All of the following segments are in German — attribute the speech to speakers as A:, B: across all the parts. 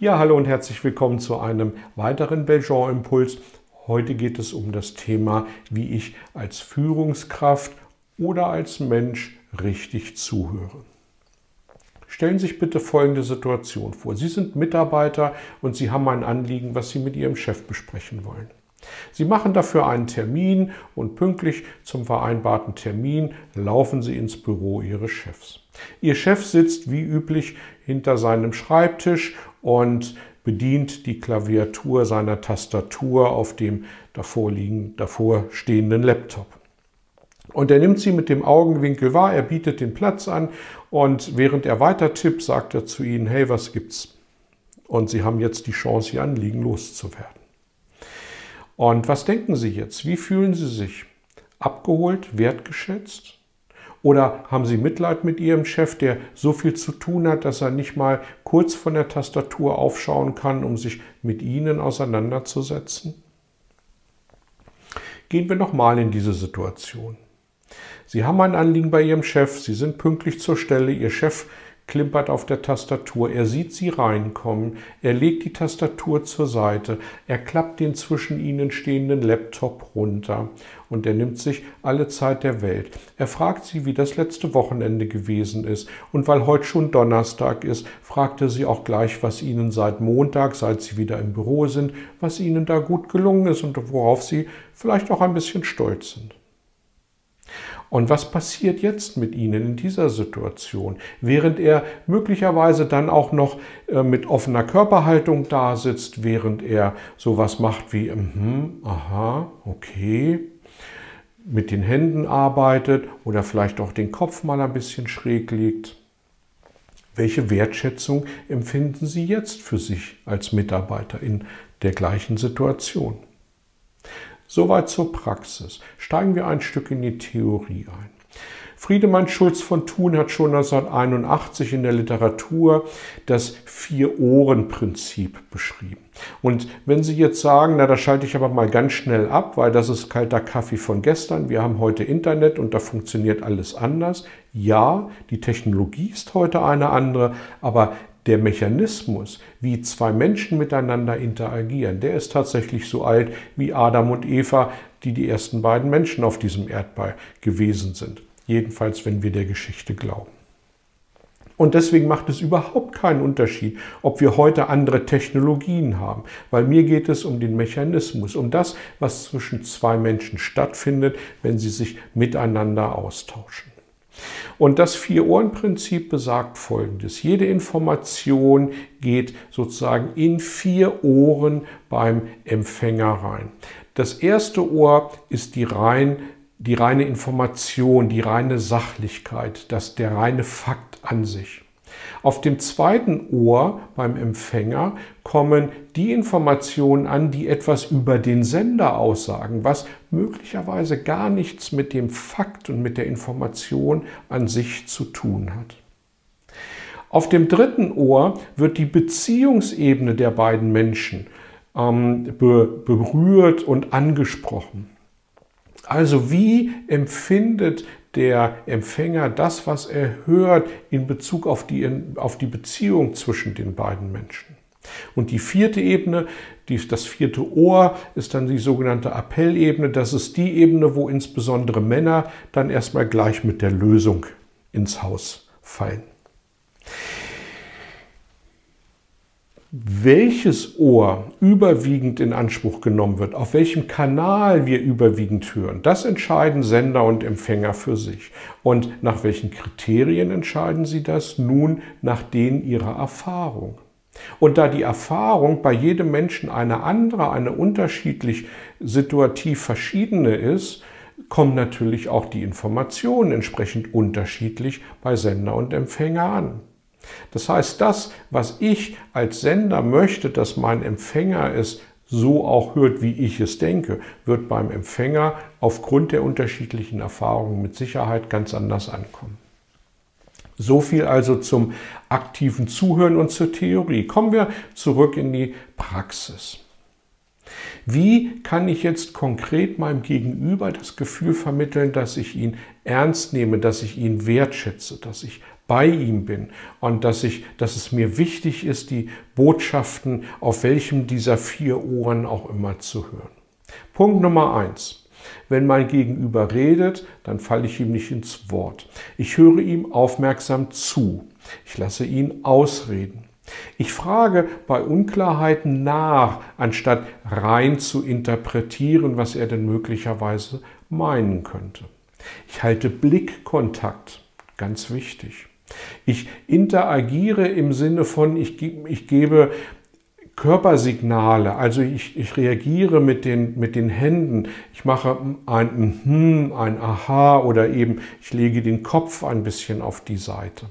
A: Ja, hallo und herzlich willkommen zu einem weiteren Belgian Impuls. Heute geht es um das Thema, wie ich als Führungskraft oder als Mensch richtig zuhöre. Stellen Sie sich bitte folgende Situation vor. Sie sind Mitarbeiter und Sie haben ein Anliegen, was Sie mit Ihrem Chef besprechen wollen. Sie machen dafür einen Termin und pünktlich zum vereinbarten Termin laufen Sie ins Büro Ihres Chefs. Ihr Chef sitzt wie üblich hinter seinem Schreibtisch und bedient die Klaviatur seiner Tastatur auf dem davor, stehenden Laptop. Und er nimmt sie mit dem Augenwinkel wahr, er bietet den Platz an und während er weiter tippt, sagt er zu ihnen, hey, was gibt's? Und sie haben jetzt die Chance, ihr Anliegen loszuwerden. Und was denken Sie jetzt? Wie fühlen Sie sich? Abgeholt, wertgeschätzt? Oder haben Sie Mitleid mit Ihrem Chef, der so viel zu tun hat, dass er nicht mal kurz von der Tastatur aufschauen kann, um sich mit Ihnen auseinanderzusetzen? Gehen wir nochmal in diese Situation. Sie haben ein Anliegen bei Ihrem Chef, Sie sind pünktlich zur Stelle, Ihr Chef klimpert auf der Tastatur, er sieht sie reinkommen, er legt die Tastatur zur Seite, er klappt den zwischen ihnen stehenden Laptop runter. Und er nimmt sich alle Zeit der Welt. Er fragt sie, wie das letzte Wochenende gewesen ist. Und weil heute schon Donnerstag ist, fragt er sie auch gleich, was ihnen seit Montag, seit sie wieder im Büro sind, was ihnen da gut gelungen ist und worauf sie vielleicht auch ein bisschen stolz sind. Und was passiert jetzt mit Ihnen in dieser Situation? Während er möglicherweise dann auch noch äh, mit offener Körperhaltung da sitzt, während er sowas macht wie, mm, aha, okay, mit den Händen arbeitet oder vielleicht auch den Kopf mal ein bisschen schräg legt. Welche Wertschätzung empfinden Sie jetzt für sich als Mitarbeiter in der gleichen Situation? Soweit zur Praxis. Steigen wir ein Stück in die Theorie ein. Friedemann Schulz von Thun hat schon 1981 in der Literatur das Vier-Ohren-Prinzip beschrieben. Und wenn Sie jetzt sagen, na, da schalte ich aber mal ganz schnell ab, weil das ist kalter Kaffee von gestern, wir haben heute Internet und da funktioniert alles anders. Ja, die Technologie ist heute eine andere, aber der Mechanismus, wie zwei Menschen miteinander interagieren, der ist tatsächlich so alt wie Adam und Eva, die die ersten beiden Menschen auf diesem Erdball gewesen sind. Jedenfalls, wenn wir der Geschichte glauben. Und deswegen macht es überhaupt keinen Unterschied, ob wir heute andere Technologien haben, weil mir geht es um den Mechanismus, um das, was zwischen zwei Menschen stattfindet, wenn sie sich miteinander austauschen. Und das Vier-Ohren-Prinzip besagt Folgendes. Jede Information geht sozusagen in vier Ohren beim Empfänger rein. Das erste Ohr ist die, rein, die reine Information, die reine Sachlichkeit, das, der reine Fakt an sich. Auf dem zweiten Ohr beim Empfänger kommen die Informationen an, die etwas über den Sender aussagen, was möglicherweise gar nichts mit dem Fakt und mit der Information an sich zu tun hat. Auf dem dritten Ohr wird die Beziehungsebene der beiden Menschen ähm, be berührt und angesprochen. Also wie empfindet der Empfänger das, was er hört in Bezug auf die, auf die Beziehung zwischen den beiden Menschen? Und die vierte Ebene, die, das vierte Ohr, ist dann die sogenannte Appellebene. Das ist die Ebene, wo insbesondere Männer dann erstmal gleich mit der Lösung ins Haus fallen. Welches Ohr überwiegend in Anspruch genommen wird, auf welchem Kanal wir überwiegend hören, das entscheiden Sender und Empfänger für sich. Und nach welchen Kriterien entscheiden sie das? Nun nach denen ihrer Erfahrung. Und da die Erfahrung bei jedem Menschen eine andere, eine unterschiedlich situativ verschiedene ist, kommen natürlich auch die Informationen entsprechend unterschiedlich bei Sender und Empfänger an. Das heißt, das, was ich als Sender möchte, dass mein Empfänger es so auch hört, wie ich es denke, wird beim Empfänger aufgrund der unterschiedlichen Erfahrungen mit Sicherheit ganz anders ankommen. So viel also zum aktiven Zuhören und zur Theorie. Kommen wir zurück in die Praxis. Wie kann ich jetzt konkret meinem Gegenüber das Gefühl vermitteln, dass ich ihn ernst nehme, dass ich ihn wertschätze, dass ich bei ihm bin und dass ich, dass es mir wichtig ist, die Botschaften auf welchem dieser vier Ohren auch immer zu hören. Punkt Nummer eins. Wenn mein Gegenüber redet, dann falle ich ihm nicht ins Wort. Ich höre ihm aufmerksam zu. Ich lasse ihn ausreden. Ich frage bei Unklarheiten nach, anstatt rein zu interpretieren, was er denn möglicherweise meinen könnte. Ich halte Blickkontakt, ganz wichtig. Ich interagiere im Sinne von, ich, ich gebe Körpersignale, also ich, ich reagiere mit den, mit den Händen, ich mache ein hm, ein Aha oder eben ich lege den Kopf ein bisschen auf die Seite.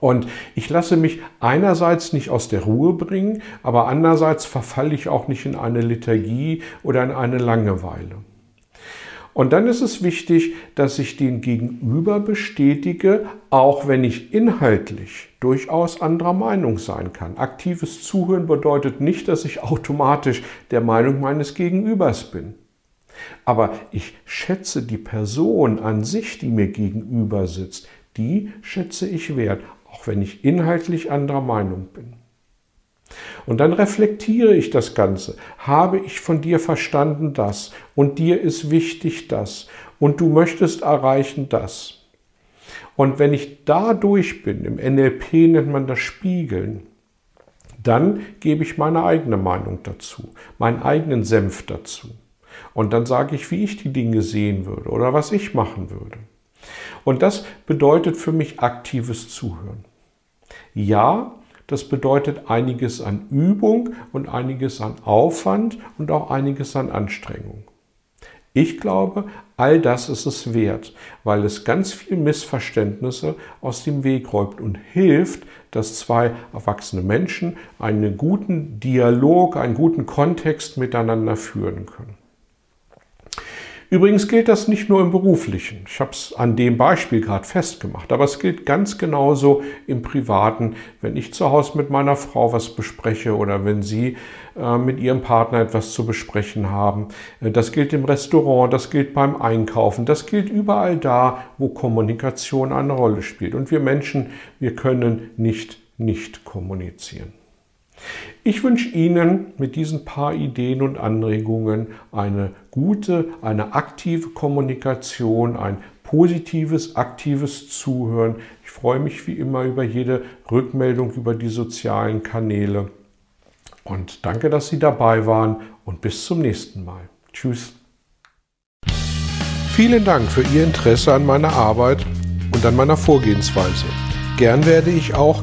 A: Und ich lasse mich einerseits nicht aus der Ruhe bringen, aber andererseits verfalle ich auch nicht in eine Lethargie oder in eine Langeweile. Und dann ist es wichtig, dass ich den Gegenüber bestätige, auch wenn ich inhaltlich durchaus anderer Meinung sein kann. Aktives Zuhören bedeutet nicht, dass ich automatisch der Meinung meines Gegenübers bin. Aber ich schätze die Person an sich, die mir gegenüber sitzt, die schätze ich wert, auch wenn ich inhaltlich anderer Meinung bin. Und dann reflektiere ich das Ganze. Habe ich von dir verstanden das? Und dir ist wichtig das? Und du möchtest erreichen das? Und wenn ich da durch bin, im NLP nennt man das Spiegeln, dann gebe ich meine eigene Meinung dazu, meinen eigenen Senf dazu. Und dann sage ich, wie ich die Dinge sehen würde oder was ich machen würde. Und das bedeutet für mich aktives Zuhören. Ja, das bedeutet einiges an Übung und einiges an Aufwand und auch einiges an Anstrengung. Ich glaube, all das ist es wert, weil es ganz viel Missverständnisse aus dem Weg räumt und hilft, dass zwei erwachsene Menschen einen guten Dialog, einen guten Kontext miteinander führen können. Übrigens gilt das nicht nur im beruflichen. Ich habe es an dem Beispiel gerade festgemacht, aber es gilt ganz genauso im privaten, wenn ich zu Hause mit meiner Frau was bespreche oder wenn Sie äh, mit Ihrem Partner etwas zu besprechen haben. Äh, das gilt im Restaurant, das gilt beim Einkaufen, das gilt überall da, wo Kommunikation eine Rolle spielt. Und wir Menschen, wir können nicht nicht kommunizieren. Ich wünsche Ihnen mit diesen paar Ideen und Anregungen eine gute, eine aktive Kommunikation, ein positives, aktives Zuhören. Ich freue mich wie immer über jede Rückmeldung über die sozialen Kanäle. Und danke, dass Sie dabei waren und bis zum nächsten Mal. Tschüss. Vielen Dank für Ihr Interesse an meiner Arbeit und an meiner Vorgehensweise. Gern werde ich auch